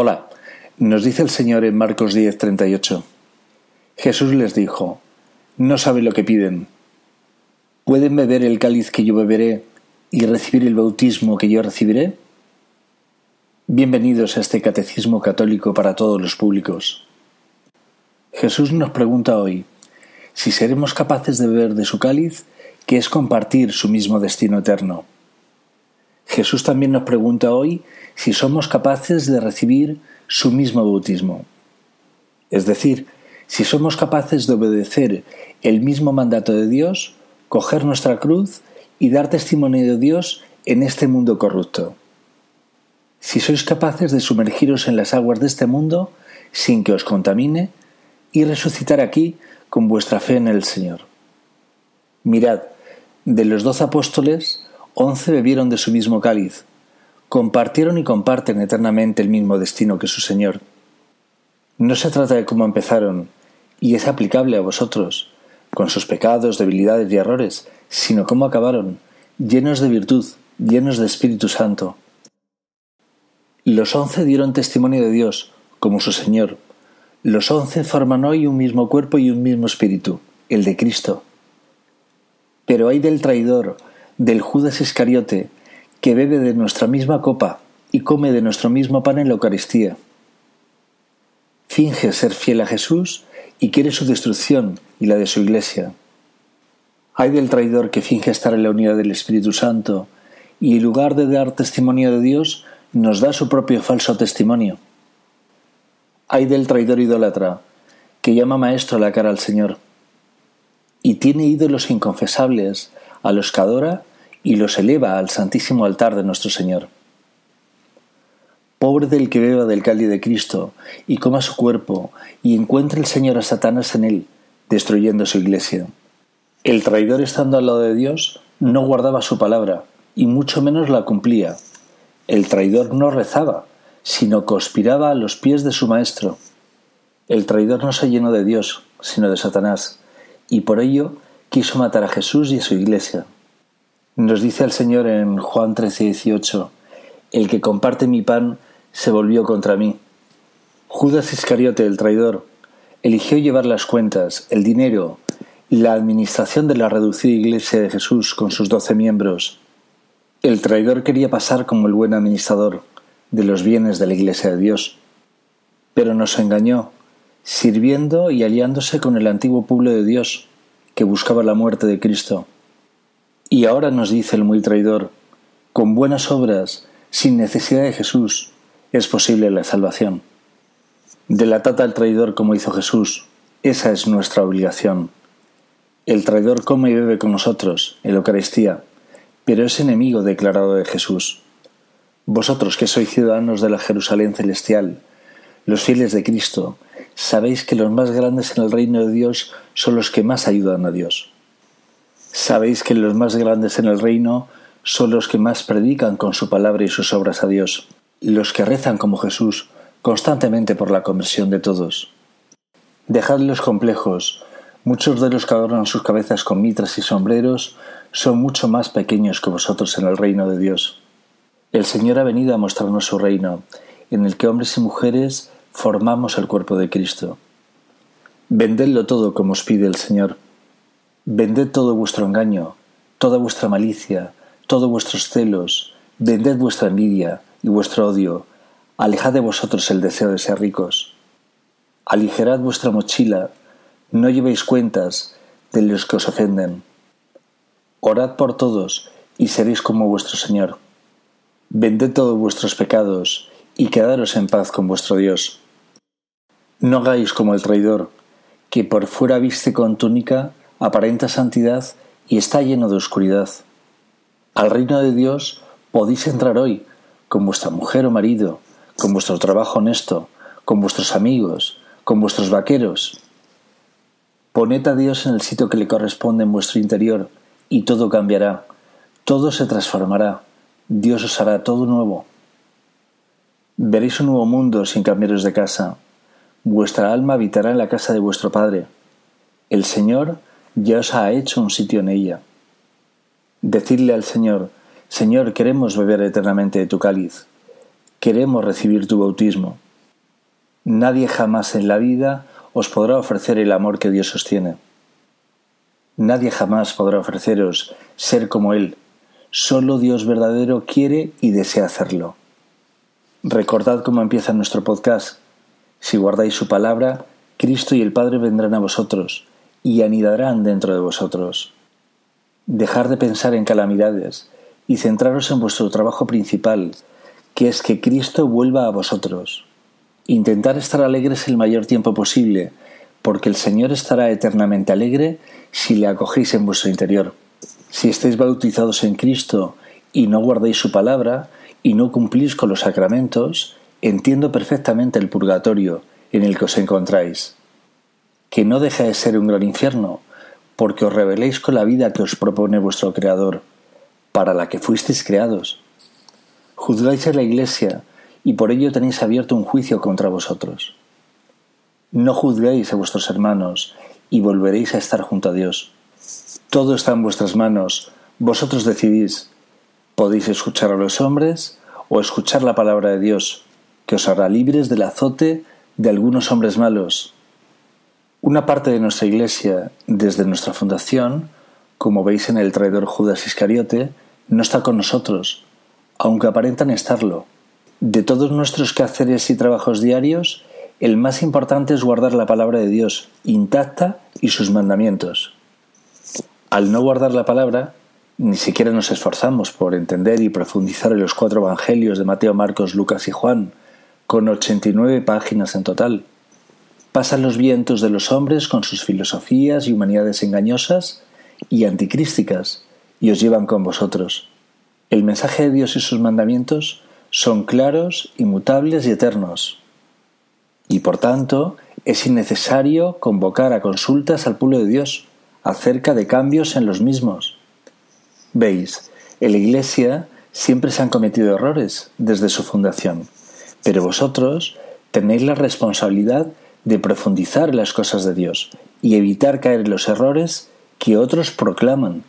Hola, nos dice el Señor en Marcos 10, 38. Jesús les dijo, no saben lo que piden. ¿Pueden beber el cáliz que yo beberé y recibir el bautismo que yo recibiré? Bienvenidos a este Catecismo Católico para todos los públicos. Jesús nos pregunta hoy si seremos capaces de beber de su cáliz, que es compartir su mismo destino eterno. Jesús también nos pregunta hoy si somos capaces de recibir su mismo bautismo. Es decir, si somos capaces de obedecer el mismo mandato de Dios, coger nuestra cruz y dar testimonio de Dios en este mundo corrupto. Si sois capaces de sumergiros en las aguas de este mundo sin que os contamine y resucitar aquí con vuestra fe en el Señor. Mirad, de los doce apóstoles, once bebieron de su mismo cáliz, compartieron y comparten eternamente el mismo destino que su Señor. No se trata de cómo empezaron, y es aplicable a vosotros, con sus pecados, debilidades y errores, sino cómo acabaron, llenos de virtud, llenos de Espíritu Santo. Los once dieron testimonio de Dios, como su Señor. Los once forman hoy un mismo cuerpo y un mismo espíritu, el de Cristo. Pero hay del traidor, del Judas Iscariote, que bebe de nuestra misma copa y come de nuestro mismo pan en la Eucaristía. Finge ser fiel a Jesús y quiere su destrucción y la de su iglesia. Hay del traidor que finge estar en la unidad del Espíritu Santo y en lugar de dar testimonio de Dios, nos da su propio falso testimonio. Hay del traidor idólatra que llama maestro a la cara al Señor y tiene ídolos inconfesables a los que adora y los eleva al santísimo altar de nuestro Señor. Pobre del que beba del cáliz de Cristo y coma su cuerpo y encuentre el Señor a Satanás en él, destruyendo su iglesia. El traidor estando al lado de Dios no guardaba su palabra y mucho menos la cumplía. El traidor no rezaba, sino conspiraba a los pies de su maestro. El traidor no se llenó de Dios, sino de Satanás, y por ello quiso matar a Jesús y a su iglesia. Nos dice el Señor en Juan 13, 18, El que comparte mi pan se volvió contra mí. Judas Iscariote, el traidor, eligió llevar las cuentas, el dinero, la administración de la reducida iglesia de Jesús con sus doce miembros. El traidor quería pasar como el buen administrador de los bienes de la iglesia de Dios, pero nos engañó, sirviendo y aliándose con el antiguo pueblo de Dios, que buscaba la muerte de Cristo. Y ahora nos dice el muy traidor, con buenas obras, sin necesidad de Jesús, es posible la salvación. Delatad al traidor como hizo Jesús, esa es nuestra obligación. El traidor come y bebe con nosotros en la Eucaristía, pero es enemigo declarado de Jesús. Vosotros que sois ciudadanos de la Jerusalén celestial, los fieles de Cristo, sabéis que los más grandes en el reino de Dios son los que más ayudan a Dios. Sabéis que los más grandes en el reino son los que más predican con su palabra y sus obras a Dios los que rezan como Jesús constantemente por la conversión de todos. Dejad los complejos. Muchos de los que adornan sus cabezas con mitras y sombreros son mucho más pequeños que vosotros en el reino de Dios. El Señor ha venido a mostrarnos su reino, en el que hombres y mujeres formamos el cuerpo de Cristo. Vendedlo todo como os pide el Señor. Vended todo vuestro engaño, toda vuestra malicia, todos vuestros celos, vended vuestra envidia, y vuestro odio, alejad de vosotros el deseo de ser ricos. Aligerad vuestra mochila, no llevéis cuentas de los que os ofenden. Orad por todos y seréis como vuestro Señor. Vended todos vuestros pecados y quedaros en paz con vuestro Dios. No hagáis como el traidor, que por fuera viste con túnica, aparenta santidad y está lleno de oscuridad. Al reino de Dios podéis entrar hoy con vuestra mujer o marido, con vuestro trabajo honesto, con vuestros amigos, con vuestros vaqueros. Poned a Dios en el sitio que le corresponde en vuestro interior y todo cambiará, todo se transformará, Dios os hará todo nuevo. Veréis un nuevo mundo sin cambiaros de casa. Vuestra alma habitará en la casa de vuestro Padre. El Señor ya os ha hecho un sitio en ella. Decidle al Señor, Señor, queremos beber eternamente de tu cáliz, queremos recibir tu bautismo. Nadie jamás en la vida os podrá ofrecer el amor que Dios os tiene. Nadie jamás podrá ofreceros ser como Él. Solo Dios verdadero quiere y desea hacerlo. Recordad cómo empieza nuestro podcast. Si guardáis su palabra, Cristo y el Padre vendrán a vosotros y anidarán dentro de vosotros. Dejar de pensar en calamidades y centraros en vuestro trabajo principal, que es que Cristo vuelva a vosotros. Intentar estar alegres el mayor tiempo posible, porque el Señor estará eternamente alegre si le acogéis en vuestro interior. Si estáis bautizados en Cristo y no guardáis su palabra y no cumplís con los sacramentos, entiendo perfectamente el purgatorio en el que os encontráis. Que no deja de ser un gran infierno, porque os rebeléis con la vida que os propone vuestro Creador, para la que fuisteis creados. Juzgáis a la Iglesia y por ello tenéis abierto un juicio contra vosotros. No juzguéis a vuestros hermanos y volveréis a estar junto a Dios. Todo está en vuestras manos, vosotros decidís. Podéis escuchar a los hombres o escuchar la palabra de Dios, que os hará libres del azote de algunos hombres malos. Una parte de nuestra Iglesia, desde nuestra fundación, como veis en el traidor Judas Iscariote, no está con nosotros, aunque aparentan estarlo. De todos nuestros quehaceres y trabajos diarios, el más importante es guardar la palabra de Dios intacta y sus mandamientos. Al no guardar la palabra, ni siquiera nos esforzamos por entender y profundizar en los cuatro evangelios de Mateo, Marcos, Lucas y Juan, con 89 páginas en total. Pasan los vientos de los hombres con sus filosofías y humanidades engañosas y anticrísticas, y os llevan con vosotros. El mensaje de Dios y sus mandamientos son claros, inmutables y eternos. Y por tanto, es innecesario convocar a consultas al pueblo de Dios acerca de cambios en los mismos. Veis, en la Iglesia siempre se han cometido errores desde su fundación, pero vosotros tenéis la responsabilidad de profundizar las cosas de Dios y evitar caer en los errores que otros proclaman